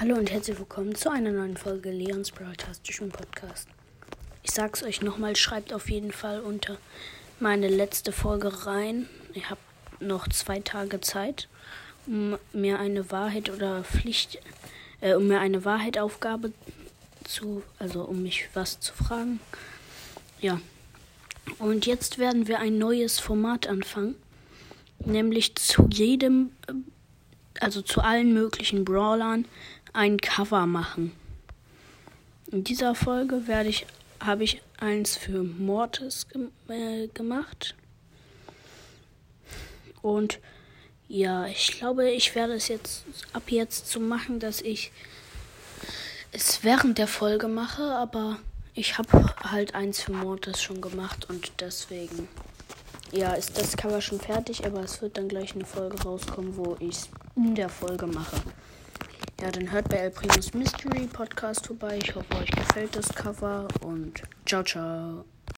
Hallo und herzlich willkommen zu einer neuen Folge Leons Broadcastischen Podcast. Ich sag's euch nochmal, schreibt auf jeden Fall unter meine letzte Folge rein. Ich habe noch zwei Tage Zeit, um mir eine Wahrheit oder Pflicht, äh, um mir eine Wahrheitaufgabe zu, also um mich was zu fragen. Ja. Und jetzt werden wir ein neues Format anfangen, nämlich zu jedem, äh, also zu allen möglichen Brawlern ein Cover machen. In dieser Folge werde ich, habe ich eins für Mortis ge äh, gemacht. Und ja, ich glaube, ich werde es jetzt ab jetzt so machen, dass ich es während der Folge mache, aber ich habe halt eins für Mortis schon gemacht und deswegen ja, ist das Cover schon fertig, aber es wird dann gleich eine Folge rauskommen, wo ich es in der Folge mache. Ja, dann hört bei El Primus Mystery Podcast vorbei. Ich hoffe, euch gefällt das Cover und ciao, ciao.